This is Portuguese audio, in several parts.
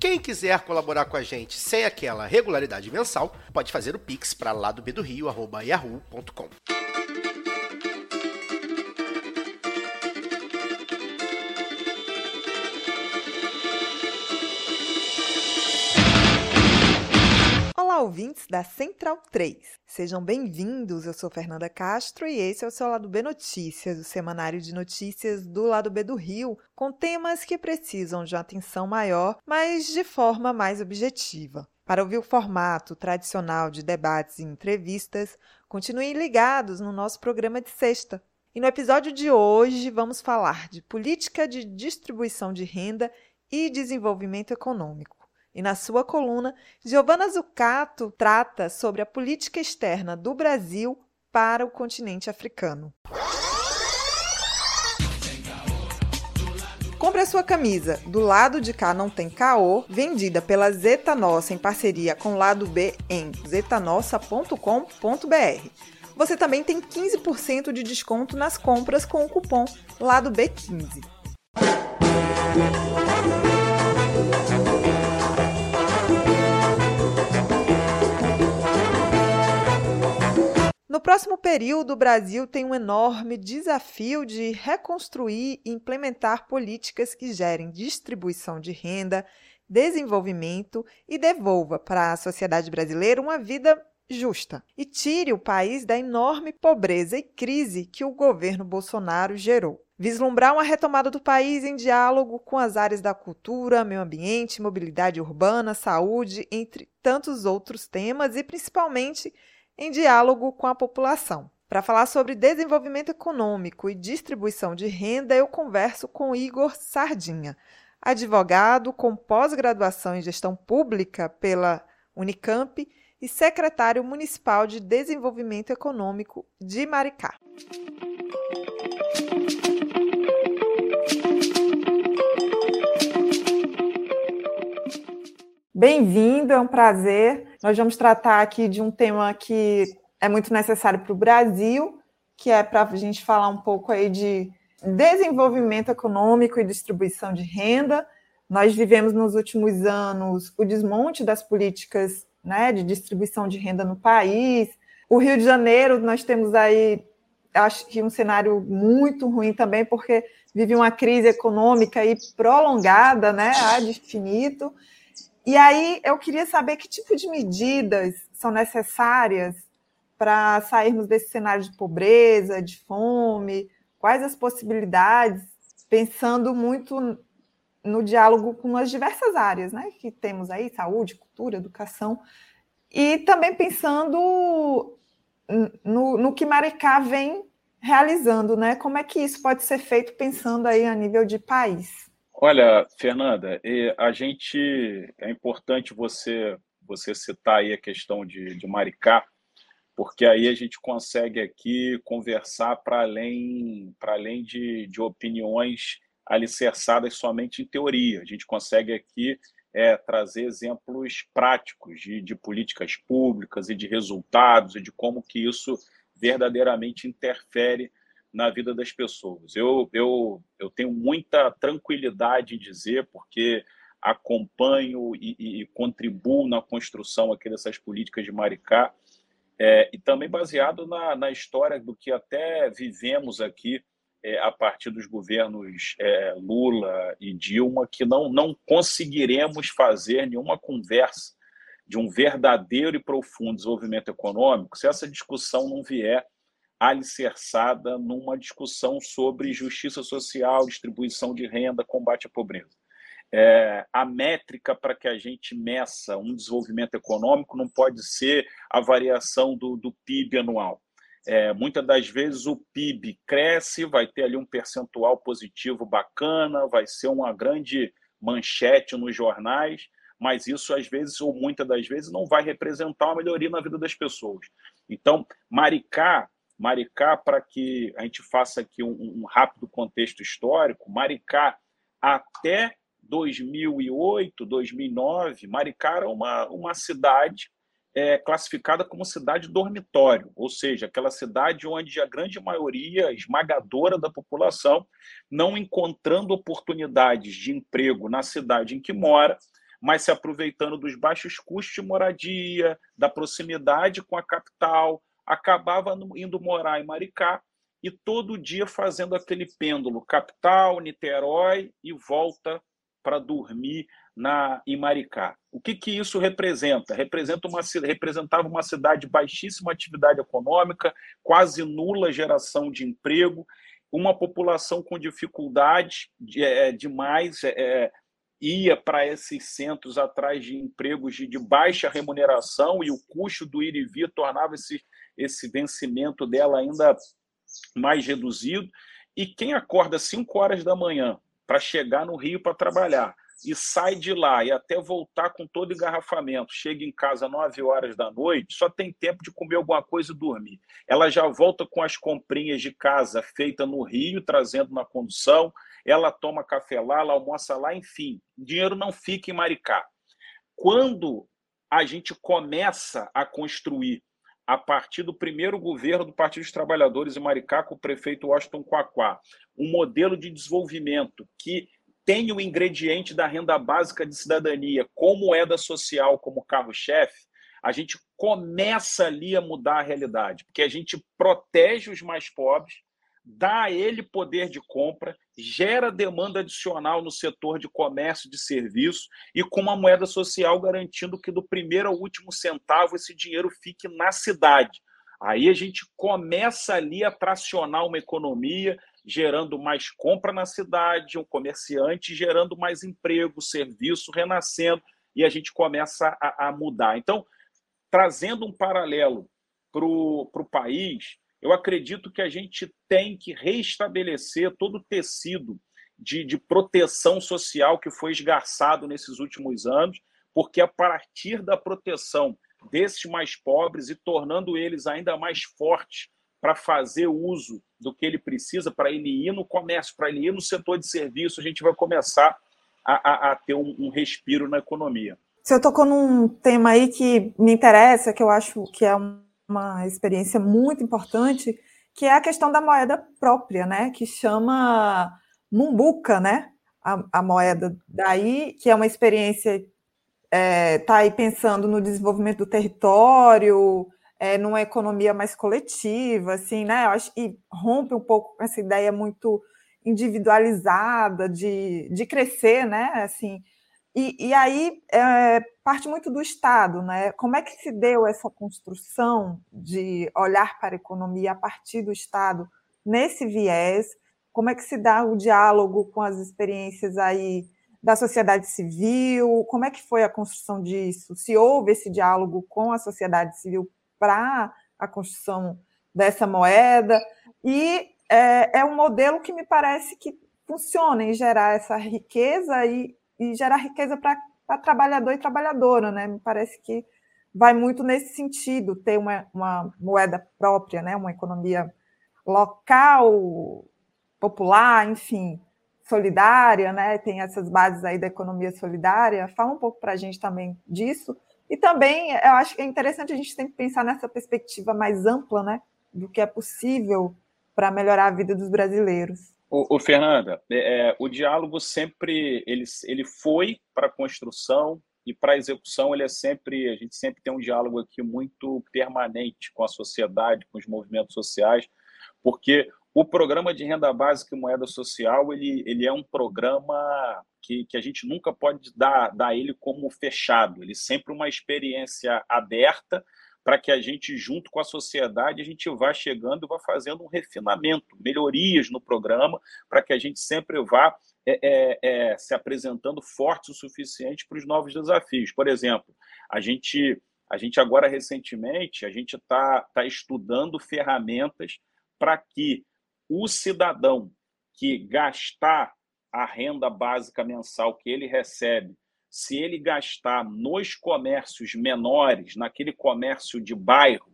Quem quiser colaborar com a gente sem aquela regularidade mensal, pode fazer o pix para lá do Rio, yahoo.com. Ouvintes da Central 3. Sejam bem-vindos. Eu sou Fernanda Castro e esse é o seu Lado B Notícias, o semanário de notícias do Lado B do Rio, com temas que precisam de atenção maior, mas de forma mais objetiva. Para ouvir o formato tradicional de debates e entrevistas, continuem ligados no nosso programa de sexta. E no episódio de hoje vamos falar de política de distribuição de renda e desenvolvimento econômico. E na sua coluna, Giovanna Zucato trata sobre a política externa do Brasil para o continente africano. Compre a sua camisa Do Lado de Cá Não Tem Caô, vendida pela Zeta Nossa em parceria com Lado B em zetanossa.com.br. Você também tem 15% de desconto nas compras com o cupom Lado B15. No próximo período, o Brasil tem um enorme desafio de reconstruir e implementar políticas que gerem distribuição de renda, desenvolvimento e devolva para a sociedade brasileira uma vida justa e tire o país da enorme pobreza e crise que o governo Bolsonaro gerou. Vislumbrar uma retomada do país em diálogo com as áreas da cultura, meio ambiente, mobilidade urbana, saúde, entre tantos outros temas e principalmente em diálogo com a população. Para falar sobre desenvolvimento econômico e distribuição de renda, eu converso com Igor Sardinha, advogado com pós-graduação em gestão pública pela Unicamp e secretário municipal de Desenvolvimento Econômico de Maricá. Bem-vindo, é um prazer. Nós vamos tratar aqui de um tema que é muito necessário para o Brasil, que é para a gente falar um pouco aí de desenvolvimento econômico e distribuição de renda. Nós vivemos nos últimos anos o desmonte das políticas né, de distribuição de renda no país. O Rio de Janeiro, nós temos aí, acho que um cenário muito ruim também, porque vive uma crise econômica aí prolongada, né, de infinito. E aí eu queria saber que tipo de medidas são necessárias para sairmos desse cenário de pobreza, de fome, quais as possibilidades, pensando muito no diálogo com as diversas áreas né, que temos aí, saúde, cultura, educação, e também pensando no, no que Maricá vem realizando, né? Como é que isso pode ser feito pensando aí a nível de país? Olha, Fernanda, a gente é importante você você citar aí a questão de, de Maricá, porque aí a gente consegue aqui conversar para além para além de, de opiniões alicerçadas somente em teoria. A gente consegue aqui é, trazer exemplos práticos de, de políticas públicas e de resultados e de como que isso verdadeiramente interfere na vida das pessoas. Eu, eu, eu tenho muita tranquilidade em dizer, porque acompanho e, e, e contribuo na construção aqui dessas políticas de Maricá, é, e também baseado na, na história do que até vivemos aqui é, a partir dos governos é, Lula e Dilma, que não, não conseguiremos fazer nenhuma conversa de um verdadeiro e profundo desenvolvimento econômico se essa discussão não vier alicerçada numa discussão sobre justiça social, distribuição de renda, combate à pobreza. É, a métrica para que a gente meça um desenvolvimento econômico não pode ser a variação do, do PIB anual. É, muitas das vezes o PIB cresce, vai ter ali um percentual positivo bacana, vai ser uma grande manchete nos jornais, mas isso às vezes, ou muitas das vezes, não vai representar uma melhoria na vida das pessoas. Então, Maricá, Maricá, para que a gente faça aqui um, um rápido contexto histórico, Maricá até 2008, 2009, Maricá era uma, uma cidade é, classificada como cidade dormitório, ou seja, aquela cidade onde a grande maioria esmagadora da população, não encontrando oportunidades de emprego na cidade em que mora, mas se aproveitando dos baixos custos de moradia, da proximidade com a capital, acabava indo morar em Maricá e todo dia fazendo aquele pêndulo capital, Niterói e volta para dormir na em Maricá. O que, que isso representa? Representa uma, representava uma cidade de baixíssima atividade econômica, quase nula geração de emprego, uma população com dificuldade de, é, demais, é, é ia para esses centros atrás de empregos de, de, baixa remuneração e o custo do ir e vir tornava esse, esse vencimento dela ainda mais reduzido. E quem acorda 5 horas da manhã para chegar no Rio para trabalhar e sai de lá e até voltar com todo engarrafamento, chega em casa às 9 horas da noite, só tem tempo de comer alguma coisa e dormir. Ela já volta com as comprinhas de casa feita no Rio, trazendo na condução, ela toma café lá, ela almoça lá, enfim, dinheiro não fica em Maricá. Quando a gente começa a construir a partir do primeiro governo do Partido dos Trabalhadores em Maricá, com o prefeito Washington Quaquá, um modelo de desenvolvimento que tem o ingrediente da renda básica de cidadania como moeda social, como carro-chefe, a gente começa ali a mudar a realidade, porque a gente protege os mais pobres, dá a ele poder de compra, gera demanda adicional no setor de comércio de serviço e com uma moeda social garantindo que do primeiro ao último centavo esse dinheiro fique na cidade. Aí a gente começa ali a tracionar uma economia, gerando mais compra na cidade, um comerciante gerando mais emprego, serviço renascendo, e a gente começa a, a mudar. Então, trazendo um paralelo para o país, eu acredito que a gente tem que restabelecer todo o tecido de, de proteção social que foi esgarçado nesses últimos anos, porque a partir da proteção desses mais pobres e tornando eles ainda mais fortes para fazer uso do que ele precisa, para ele ir no comércio, para ele ir no setor de serviço, a gente vai começar a, a, a ter um, um, respiro na economia. Você tocou num tema aí que me interessa, que eu acho que é uma experiência muito importante, que é a questão da moeda própria, né? Que chama Mumbuca, né? A, a moeda daí, que é uma experiência está é, aí pensando no desenvolvimento do território, é, numa economia mais coletiva, assim, né? Acho que rompe um pouco essa ideia muito individualizada de, de crescer, né? Assim, e, e aí é, parte muito do Estado, né? Como é que se deu essa construção de olhar para a economia a partir do Estado nesse viés? Como é que se dá o diálogo com as experiências aí da sociedade civil? Como é que foi a construção disso? Se houve esse diálogo com a sociedade civil para a construção dessa moeda, e é, é, um modelo que me parece que funciona em gerar essa riqueza e, e gerar riqueza para trabalhador e trabalhadora, né? Me parece que vai muito nesse sentido, ter uma, uma moeda própria, né? uma economia local, popular, enfim, solidária, né? Tem essas bases aí da economia solidária. Fala um pouco para a gente também disso. E também eu acho que é interessante a gente sempre pensar nessa perspectiva mais ampla, né, do que é possível para melhorar a vida dos brasileiros. O, o Fernanda, é, é, o diálogo sempre ele, ele foi para a construção e para a execução ele é sempre a gente sempre tem um diálogo aqui muito permanente com a sociedade, com os movimentos sociais, porque o programa de renda básica e moeda social ele, ele é um programa que, que a gente nunca pode dar, dar ele como fechado. Ele é sempre uma experiência aberta para que a gente, junto com a sociedade, a gente vá chegando e vá fazendo um refinamento, melhorias no programa, para que a gente sempre vá é, é, é, se apresentando forte o suficiente para os novos desafios. Por exemplo, a gente, a gente agora recentemente a gente está tá estudando ferramentas para que o cidadão que gastar a renda básica mensal que ele recebe se ele gastar nos comércios menores, naquele comércio de bairro,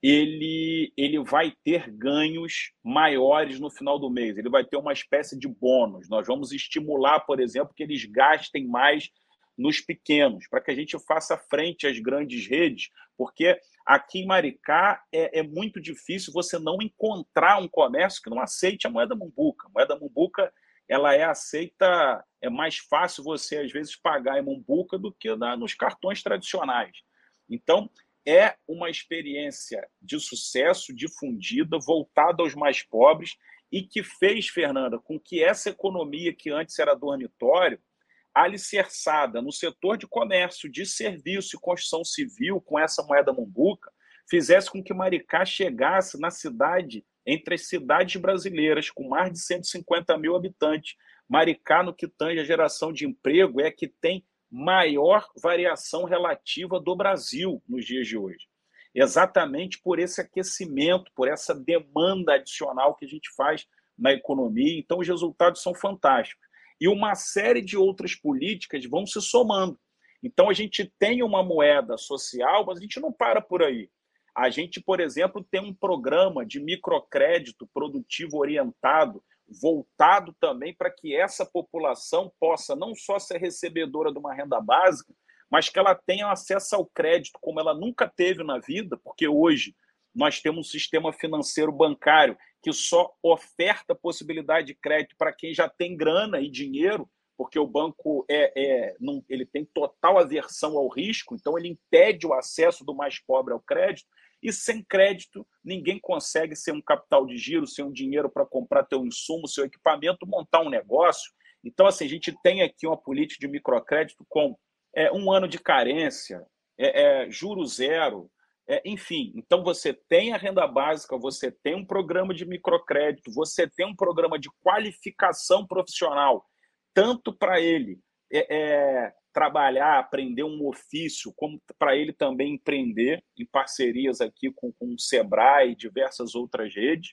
ele, ele vai ter ganhos maiores no final do mês. Ele vai ter uma espécie de bônus. Nós vamos estimular, por exemplo, que eles gastem mais nos pequenos, para que a gente faça frente às grandes redes, porque aqui em Maricá é, é, muito difícil você não encontrar um comércio que não aceite a moeda mumbuca. A moeda mumbuca ela é aceita, é mais fácil você às vezes pagar em mumbuca do que na, nos cartões tradicionais. Então, é uma experiência de sucesso difundida, voltada aos mais pobres e que fez, Fernanda, com que essa economia que antes era dormitório, alicerçada no setor de comércio, de serviço e construção civil, com essa moeda mumbuca, fizesse com que Maricá chegasse na cidade, entre as cidades brasileiras, com mais de 150 mil habitantes. Maricá, no que tange a geração de emprego, é a que tem maior variação relativa do Brasil nos dias de hoje. Exatamente por esse aquecimento, por essa demanda adicional que a gente faz na economia. Então, os resultados são fantásticos. E uma série de outras políticas vão se somando. Então, a gente tem uma moeda social, mas a gente não para por aí. A gente, por exemplo, tem um programa de microcrédito produtivo orientado voltado também para que essa população possa não só ser recebedora de uma renda básica, mas que ela tenha acesso ao crédito como ela nunca teve na vida, porque hoje nós temos um sistema financeiro bancário que só oferta possibilidade de crédito para quem já tem grana e dinheiro, porque o banco é, é não, ele tem total aversão ao risco, então ele impede o acesso do mais pobre ao crédito. E sem crédito, ninguém consegue ser um capital de giro, ser um dinheiro para comprar teu insumo, seu equipamento, montar um negócio. Então, assim, a gente tem aqui uma política de microcrédito com é, um ano de carência, é, é, juro zero, é, enfim. Então, você tem a renda básica, você tem um programa de microcrédito, você tem um programa de qualificação profissional, tanto para ele é, é, trabalhar, aprender um ofício, como para ele também empreender em parcerias aqui com, com o Sebrae e diversas outras redes.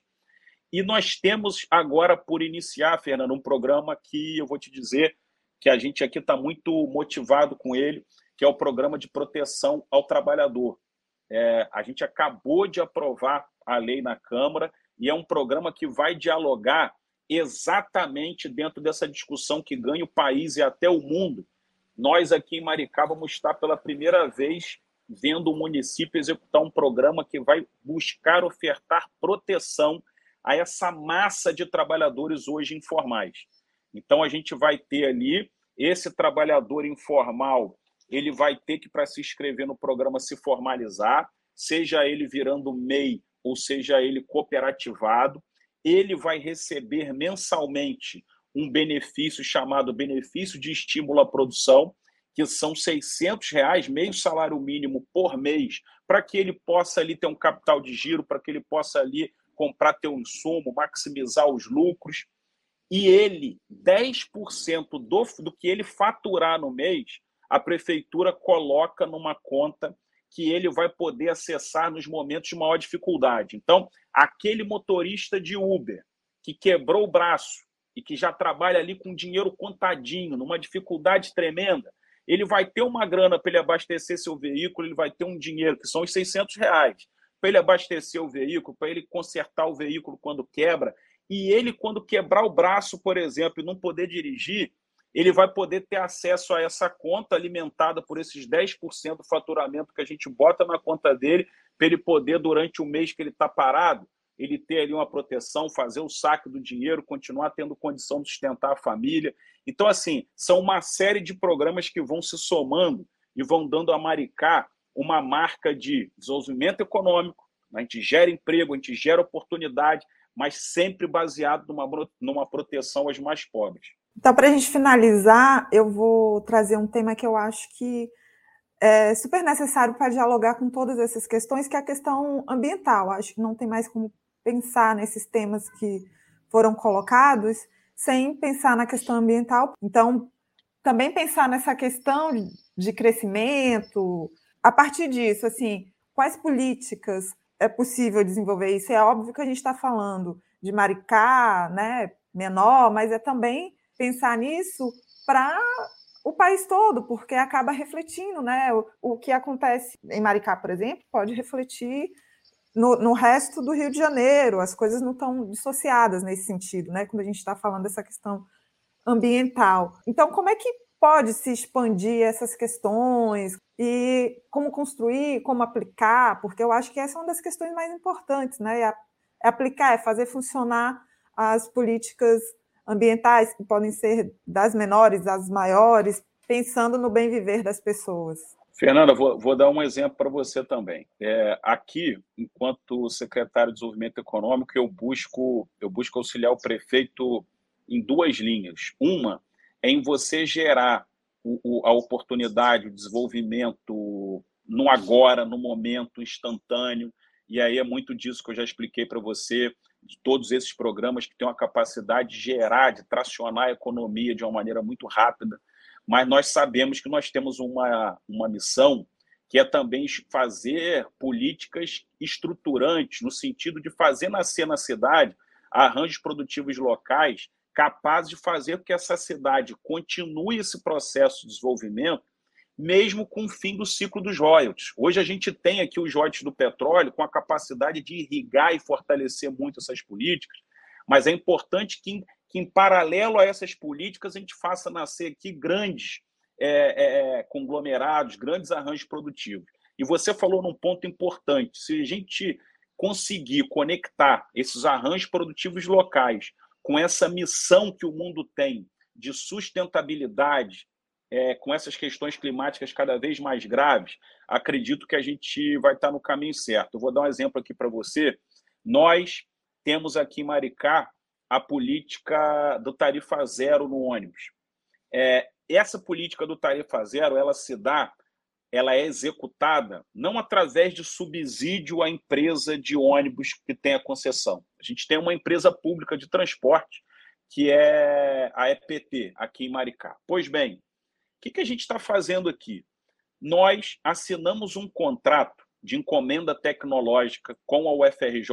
E nós temos agora por iniciar, Fernando, um programa que eu vou te dizer que a gente aqui está muito motivado com ele, que é o programa de proteção ao trabalhador. É, a gente acabou de aprovar a lei na Câmara e é um programa que vai dialogar exatamente dentro dessa discussão que ganha o país e até o mundo nós aqui em Maricá vamos estar pela primeira vez vendo o município executar um programa que vai buscar ofertar proteção a essa massa de trabalhadores hoje informais. Então a gente vai ter ali esse trabalhador informal, ele vai ter que para se inscrever no programa se formalizar, seja ele virando MEI ou seja ele cooperativado, ele vai receber mensalmente um benefício chamado benefício de estímulo à produção, que são 600 reais, meio salário mínimo por mês, para que ele possa ali ter um capital de giro, para que ele possa ali comprar teu insumo, maximizar os lucros. E ele, 10% do, do que ele faturar no mês, a prefeitura coloca numa conta que ele vai poder acessar nos momentos de maior dificuldade. Então, aquele motorista de Uber que quebrou o braço, e que já trabalha ali com dinheiro contadinho, numa dificuldade tremenda, ele vai ter uma grana para ele abastecer seu veículo, ele vai ter um dinheiro, que são os 600 reais, para ele abastecer o veículo, para ele consertar o veículo quando quebra. E ele, quando quebrar o braço, por exemplo, e não poder dirigir, ele vai poder ter acesso a essa conta alimentada por esses 10% do faturamento que a gente bota na conta dele, para ele poder, durante o mês que ele está parado, ele ter ali uma proteção, fazer o saque do dinheiro, continuar tendo condição de sustentar a família. Então, assim, são uma série de programas que vão se somando e vão dando a Maricá uma marca de desenvolvimento econômico. A gente gera emprego, a gente gera oportunidade, mas sempre baseado numa, numa proteção aos mais pobres. Então, para a gente finalizar, eu vou trazer um tema que eu acho que é super necessário para dialogar com todas essas questões, que é a questão ambiental. Acho que não tem mais como pensar nesses temas que foram colocados sem pensar na questão ambiental. Então, também pensar nessa questão de crescimento, a partir disso, assim, quais políticas é possível desenvolver isso? É óbvio que a gente está falando de Maricá, né, menor, mas é também pensar nisso para o país todo, porque acaba refletindo, né? O, o que acontece em Maricá, por exemplo, pode refletir no, no, resto do Rio de Janeiro, as coisas não estão dissociadas nesse sentido, né? Quando a gente está falando dessa questão ambiental. Então, como é que pode se expandir essas questões e como construir, como aplicar? Porque eu acho que essa é uma das questões mais importantes, né? É, é aplicar, é fazer funcionar as políticas ambientais, que podem ser das menores às maiores, pensando no bem viver das pessoas. Fernanda, vou, vou dar um exemplo para você também. É, aqui, enquanto secretário de Desenvolvimento Econômico, eu busco, eu busco auxiliar o prefeito em duas linhas. Uma é em você gerar o, o, a oportunidade, o desenvolvimento no agora, no momento instantâneo. E aí é muito disso que eu já expliquei para você de todos esses programas que têm uma capacidade de gerar, de tracionar a economia de uma maneira muito rápida, mas nós sabemos que nós temos uma, uma missão que é também fazer políticas estruturantes, no sentido de fazer nascer na cidade arranjos produtivos locais capazes de fazer com que essa cidade continue esse processo de desenvolvimento mesmo com o fim do ciclo dos royalties. Hoje a gente tem aqui os royalties do petróleo com a capacidade de irrigar e fortalecer muito essas políticas, mas é importante que, que em paralelo a essas políticas, a gente faça nascer aqui grandes é, é, conglomerados, grandes arranjos produtivos. E você falou num ponto importante: se a gente conseguir conectar esses arranjos produtivos locais com essa missão que o mundo tem de sustentabilidade, é, com essas questões climáticas cada vez mais graves, acredito que a gente vai estar no caminho certo. Eu vou dar um exemplo aqui para você. Nós temos aqui em Maricá a política do tarifa zero no ônibus. É, essa política do tarifa zero, ela se dá, ela é executada não através de subsídio à empresa de ônibus que tem a concessão. A gente tem uma empresa pública de transporte que é a EPT aqui em Maricá. Pois bem, que, que a gente está fazendo aqui? Nós assinamos um contrato de encomenda tecnológica com a UFRJ,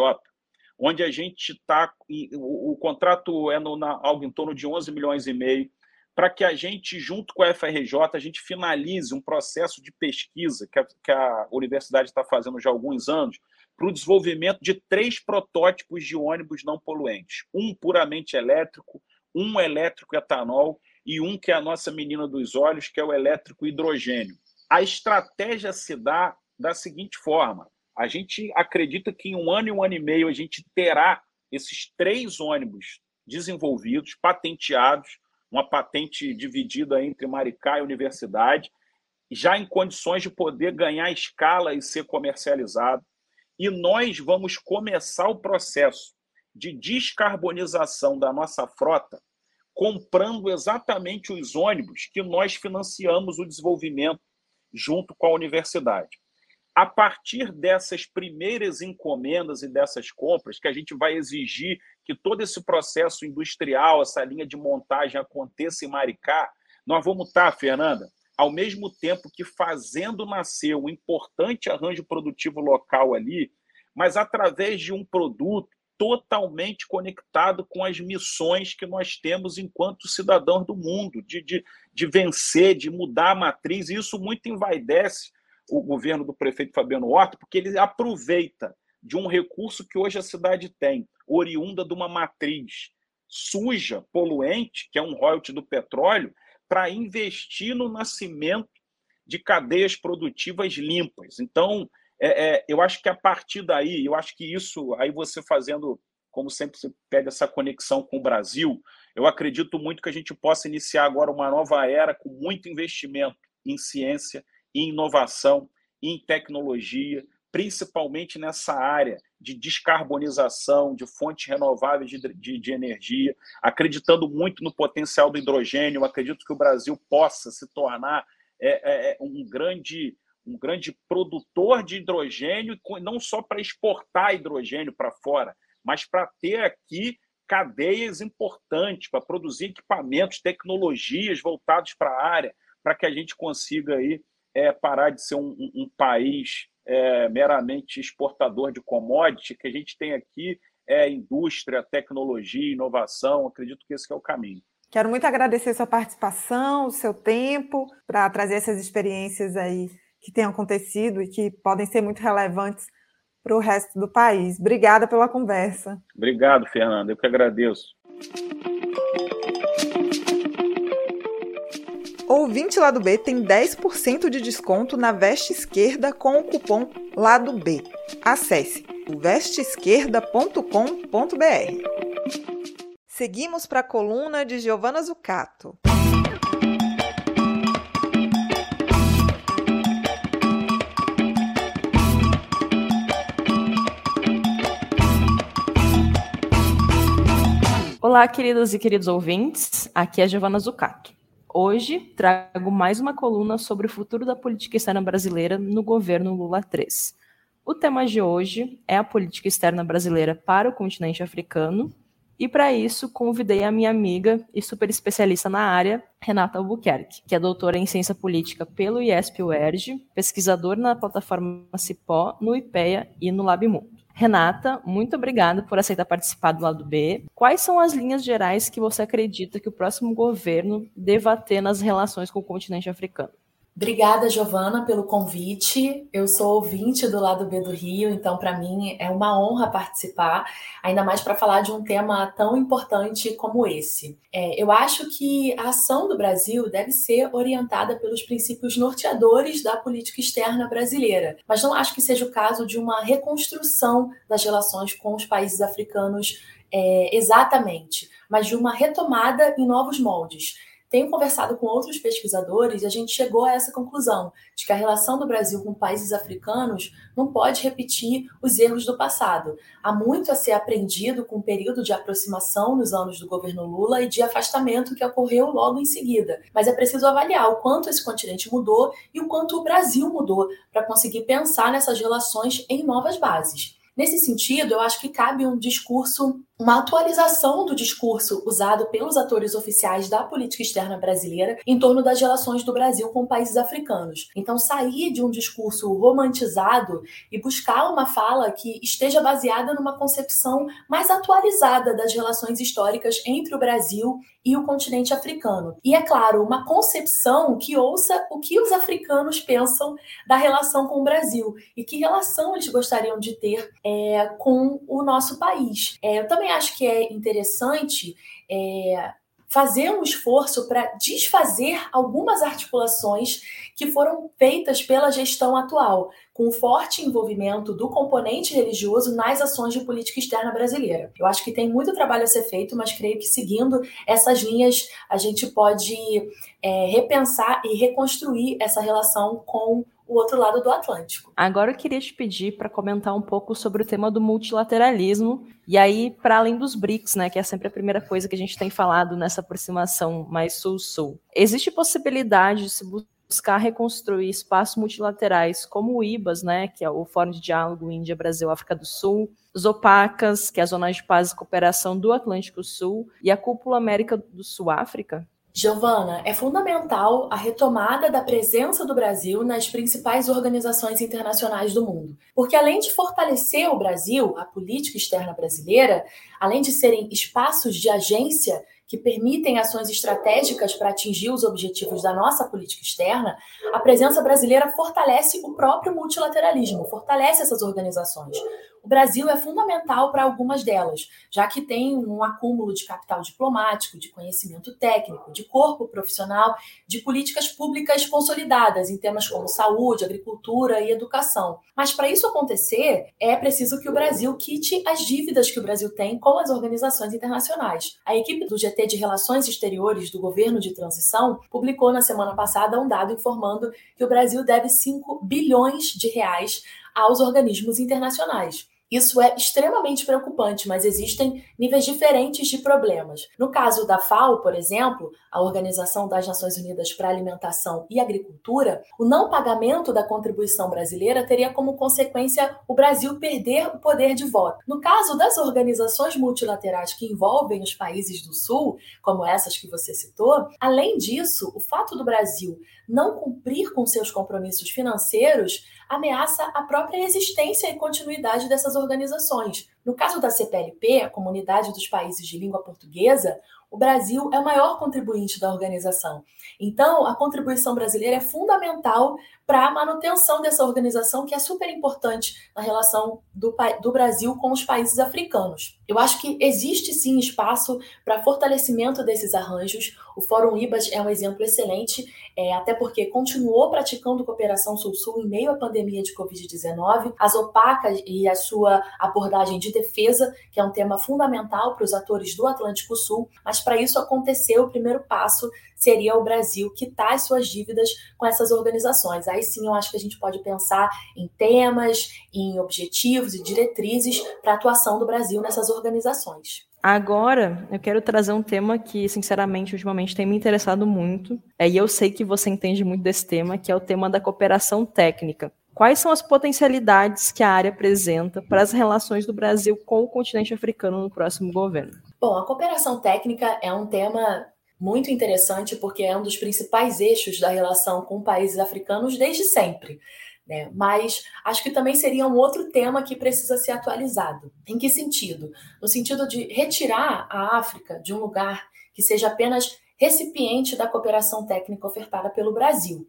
onde a gente está. O, o, contrato é no, na, algo em torno de 11 milhões e meio, para que a gente, junto com a UFRJ, a gente finalize um processo de pesquisa que a, que a universidade está fazendo já há alguns anos, para o desenvolvimento de três protótipos de ônibus não poluentes: um puramente elétrico, um elétrico etanol e um que é a nossa menina dos olhos, que é o elétrico hidrogênio. A estratégia se dá da seguinte forma: a gente acredita que em um ano e um ano e meio a gente terá esses três ônibus desenvolvidos, patenteados, uma patente dividida entre Maricá e Universidade, já em condições de poder ganhar escala e ser comercializado. E nós vamos começar o processo de descarbonização da nossa frota comprando exatamente os ônibus que nós financiamos o desenvolvimento junto com a universidade. A partir dessas primeiras encomendas e dessas compras, que a gente vai exigir que todo esse processo industrial, essa linha de montagem aconteça em Maricá, nós vamos estar, Fernanda, ao mesmo tempo que fazendo nascer um importante arranjo produtivo local ali, mas através de um produto totalmente conectado com as missões que nós temos enquanto cidadãos do mundo, de, de, de vencer, de mudar a matriz, e isso muito envaidece o governo do prefeito Fabiano Horta, porque ele aproveita de um recurso que hoje a cidade tem, oriunda de uma matriz suja, poluente, que é um royalty do petróleo, para investir no nascimento de cadeias produtivas limpas. Então, é, é, eu acho que a partir daí, eu acho que isso, aí você fazendo, como sempre você pede essa conexão com o Brasil, eu acredito muito que a gente possa iniciar agora uma nova era com muito investimento em ciência, em inovação, em tecnologia, principalmente nessa área de descarbonização, de fontes renováveis de, de, de, energia, acreditando muito no potencial do hidrogênio. acredito que o Brasil possa se tornar é, é, um grande um grande produtor de hidrogênio, não só para exportar hidrogênio para fora, mas para ter aqui cadeias importantes, para produzir equipamentos, tecnologias voltados para a área, para que a gente consiga aí, é, parar de ser um, um, um país é, meramente exportador de commodity, que a gente tem aqui é indústria, tecnologia, inovação, acredito que esse é o caminho. Quero muito agradecer sua participação, o seu tempo, para trazer essas experiências aí que têm acontecido e que podem ser muito relevantes para o resto do país. Obrigada pela conversa. Obrigado, Fernanda. Eu que agradeço. Ouvinte Lado B tem 10% de desconto na veste esquerda com o cupom Lado B. Acesse vesteesquerda.com.br. Seguimos para a coluna de Giovana Zucato. Olá, queridos e queridos ouvintes. Aqui é Giovana Zucato. Hoje trago mais uma coluna sobre o futuro da política externa brasileira no governo Lula III. O tema de hoje é a política externa brasileira para o continente africano, e para isso convidei a minha amiga e super especialista na área, Renata Albuquerque, que é doutora em ciência política pelo IESP-UERJ, pesquisadora na plataforma Cipó, no IPEA e no LabMundo. Renata, muito obrigada por aceitar participar do lado B. Quais são as linhas gerais que você acredita que o próximo governo deva ter nas relações com o continente africano? Obrigada, Giovana, pelo convite. Eu sou ouvinte do lado B do Rio, então para mim é uma honra participar, ainda mais para falar de um tema tão importante como esse. É, eu acho que a ação do Brasil deve ser orientada pelos princípios norteadores da política externa brasileira, mas não acho que seja o caso de uma reconstrução das relações com os países africanos é, exatamente, mas de uma retomada em novos moldes tenho conversado com outros pesquisadores e a gente chegou a essa conclusão de que a relação do Brasil com países africanos não pode repetir os erros do passado. Há muito a ser aprendido com o período de aproximação nos anos do governo Lula e de afastamento que ocorreu logo em seguida. Mas é preciso avaliar o quanto esse continente mudou e o quanto o Brasil mudou para conseguir pensar nessas relações em novas bases. Nesse sentido, eu acho que cabe um discurso, uma atualização do discurso usado pelos atores oficiais da política externa brasileira em torno das relações do Brasil com países africanos. Então, sair de um discurso romantizado e buscar uma fala que esteja baseada numa concepção mais atualizada das relações históricas entre o Brasil e o continente africano. E, é claro, uma concepção que ouça o que os africanos pensam da relação com o Brasil e que relação eles gostariam de ter é, com o nosso país. É, eu também acho que é interessante é, fazer um esforço para desfazer algumas articulações que foram feitas pela gestão atual, com forte envolvimento do componente religioso nas ações de política externa brasileira. Eu acho que tem muito trabalho a ser feito, mas creio que seguindo essas linhas a gente pode é, repensar e reconstruir essa relação com o outro lado do Atlântico. Agora eu queria te pedir para comentar um pouco sobre o tema do multilateralismo e aí para além dos BRICS, né, que é sempre a primeira coisa que a gente tem falado nessa aproximação mais sul-sul. Existe possibilidade de se buscar reconstruir espaços multilaterais como o IBAS, né, que é o Fórum de Diálogo Índia, Brasil, África do Sul, os OPACAS, que é a Zona de Paz e Cooperação do Atlântico Sul, e a Cúpula América do Sul-África? Giovana, é fundamental a retomada da presença do Brasil nas principais organizações internacionais do mundo. Porque, além de fortalecer o Brasil, a política externa brasileira, além de serem espaços de agência que permitem ações estratégicas para atingir os objetivos da nossa política externa, a presença brasileira fortalece o próprio multilateralismo, fortalece essas organizações. O Brasil é fundamental para algumas delas, já que tem um acúmulo de capital diplomático, de conhecimento técnico, de corpo profissional, de políticas públicas consolidadas em temas como saúde, agricultura e educação. Mas para isso acontecer, é preciso que o Brasil quite as dívidas que o Brasil tem com as organizações internacionais. A equipe do GT de Relações Exteriores do governo de transição publicou na semana passada um dado informando que o Brasil deve 5 bilhões de reais aos organismos internacionais. Isso é extremamente preocupante, mas existem níveis diferentes de problemas. No caso da FAO, por exemplo, a Organização das Nações Unidas para a Alimentação e Agricultura, o não pagamento da contribuição brasileira teria como consequência o Brasil perder o poder de voto. No caso das organizações multilaterais que envolvem os países do Sul, como essas que você citou, além disso, o fato do Brasil não cumprir com seus compromissos financeiros ameaça a própria existência e continuidade dessas organizações, No caso da CPLP, a Comunidade dos Países de Língua Portuguesa, o Brasil é o maior contribuinte da organização. Então, a contribuição brasileira é fundamental para a manutenção dessa organização, que é super importante na relação do, do Brasil com os países africanos. Eu acho que existe sim espaço para fortalecimento desses arranjos. O Fórum IBAS é um exemplo excelente, é, até porque continuou praticando cooperação Sul-Sul em meio à pandemia de Covid-19. As opacas e a sua abordagem de defesa, que é um tema fundamental para os atores do Atlântico Sul, mas para isso acontecer, o primeiro passo seria o Brasil quitar as suas dívidas com essas organizações. Aí sim eu acho que a gente pode pensar em temas, em objetivos e diretrizes para a atuação do Brasil nessas organizações. Agora, eu quero trazer um tema que, sinceramente, ultimamente tem me interessado muito, é, e eu sei que você entende muito desse tema, que é o tema da cooperação técnica. Quais são as potencialidades que a área apresenta para as relações do Brasil com o continente africano no próximo governo? Bom, a cooperação técnica é um tema muito interessante porque é um dos principais eixos da relação com países africanos desde sempre. Né? Mas acho que também seria um outro tema que precisa ser atualizado. Em que sentido? No sentido de retirar a África de um lugar que seja apenas recipiente da cooperação técnica ofertada pelo Brasil.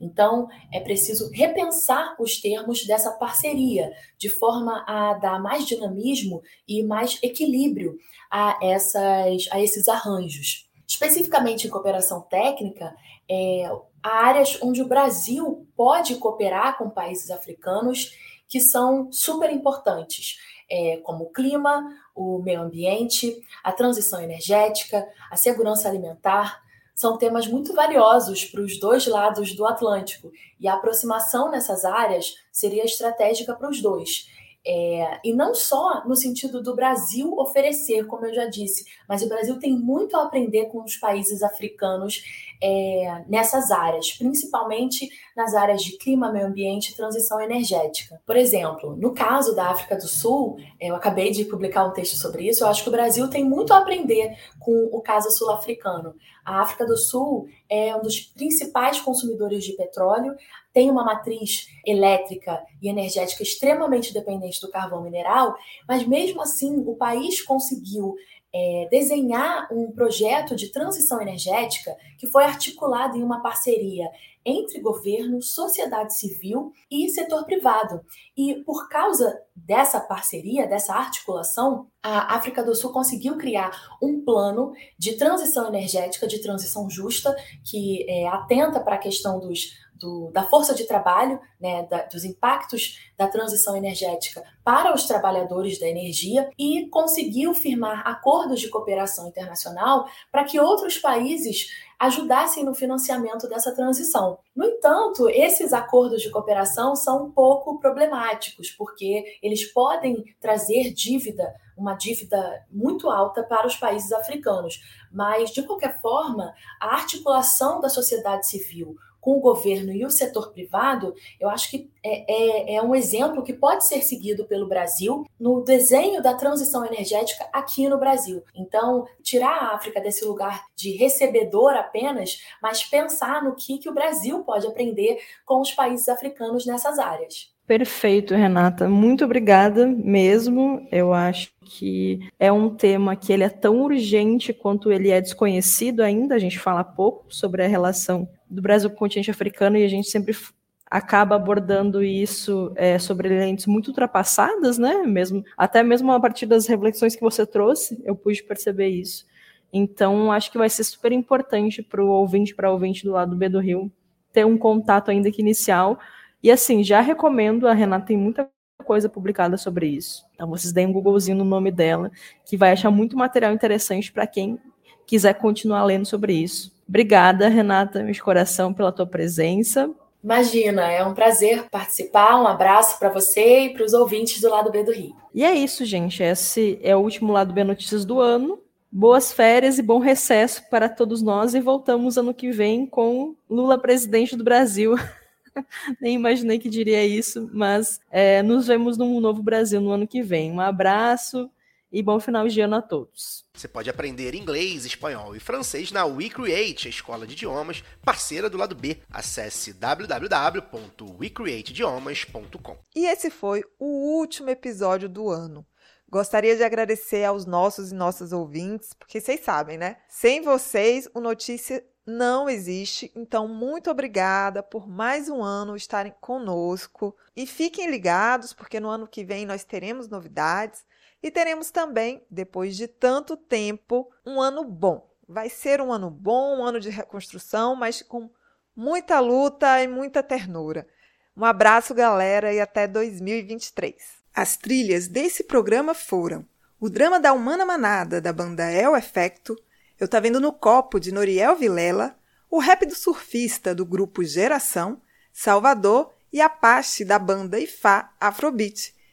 Então, é preciso repensar os termos dessa parceria, de forma a dar mais dinamismo e mais equilíbrio a, essas, a esses arranjos. Especificamente em cooperação técnica, é, há áreas onde o Brasil pode cooperar com países africanos que são super importantes, é, como o clima, o meio ambiente, a transição energética, a segurança alimentar. São temas muito valiosos para os dois lados do Atlântico e a aproximação nessas áreas seria estratégica para os dois. É, e não só no sentido do Brasil oferecer, como eu já disse, mas o Brasil tem muito a aprender com os países africanos é, nessas áreas, principalmente nas áreas de clima, meio ambiente e transição energética. Por exemplo, no caso da África do Sul, eu acabei de publicar um texto sobre isso, eu acho que o Brasil tem muito a aprender com o caso sul-africano. A África do Sul é um dos principais consumidores de petróleo, tem uma matriz elétrica e energética extremamente dependente do carvão mineral, mas mesmo assim o país conseguiu é, desenhar um projeto de transição energética que foi articulado em uma parceria entre governo, sociedade civil e setor privado. E por causa dessa parceria, dessa articulação, a África do Sul conseguiu criar um plano de transição energética, de transição justa, que é, atenta para a questão dos do, da força de trabalho, né, da, dos impactos da transição energética para os trabalhadores da energia e conseguiu firmar acordos de cooperação internacional para que outros países ajudassem no financiamento dessa transição. No entanto, esses acordos de cooperação são um pouco problemáticos, porque eles podem trazer dívida, uma dívida muito alta para os países africanos. Mas, de qualquer forma, a articulação da sociedade civil, com o governo e o setor privado, eu acho que é, é, é, um exemplo que pode ser seguido pelo Brasil no desenho da transição energética aqui no Brasil. Então, tirar a África desse lugar de recebedor apenas, mas pensar no que, que o Brasil pode aprender com os países africanos nessas áreas. Perfeito, Renata. Muito obrigada mesmo. Eu acho que é um tema que ele é tão urgente quanto ele é desconhecido ainda. A gente fala pouco sobre a relação do Brasil com o continente africano e a gente sempre acaba abordando isso é, sobre lentes muito ultrapassadas, né? Mesmo, até mesmo a partir das reflexões que você trouxe, eu pude perceber isso. Então, acho que vai ser super importante para o ouvinte, para ouvinte do lado B do Rio, ter um contato ainda que inicial. E assim, já recomendo, a Renata tem muita coisa publicada sobre isso. Então, vocês deem um Googlezinho no nome dela, que vai achar muito material interessante para quem quiser continuar lendo sobre isso. Obrigada, Renata, de coração, pela tua presença. Imagina, é um prazer participar. Um abraço para você e para os ouvintes do Lado B do Rio. E é isso, gente. Esse é o último Lado B Notícias do ano. Boas férias e bom recesso para todos nós e voltamos ano que vem com Lula presidente do Brasil. Nem imaginei que diria isso, mas é, nos vemos num novo Brasil no ano que vem. Um abraço e bom final de ano a todos. Você pode aprender inglês, espanhol e francês na WeCreate, a escola de idiomas parceira do lado B. Acesse www.wecreateidiomas.com. E esse foi o último episódio do ano. Gostaria de agradecer aos nossos e nossas ouvintes, porque vocês sabem, né? Sem vocês, o Notícia não existe. Então, muito obrigada por mais um ano estarem conosco. E fiquem ligados, porque no ano que vem nós teremos novidades e teremos também, depois de tanto tempo, um ano bom. Vai ser um ano bom, um ano de reconstrução, mas com muita luta e muita ternura. Um abraço, galera, e até 2023. As trilhas desse programa foram o drama da Humana Manada, da banda El Efecto, Eu Tá Vendo no Copo, de Noriel Vilela, o rap do surfista, do grupo Geração, Salvador e Apache, da banda Ifá Afrobeat.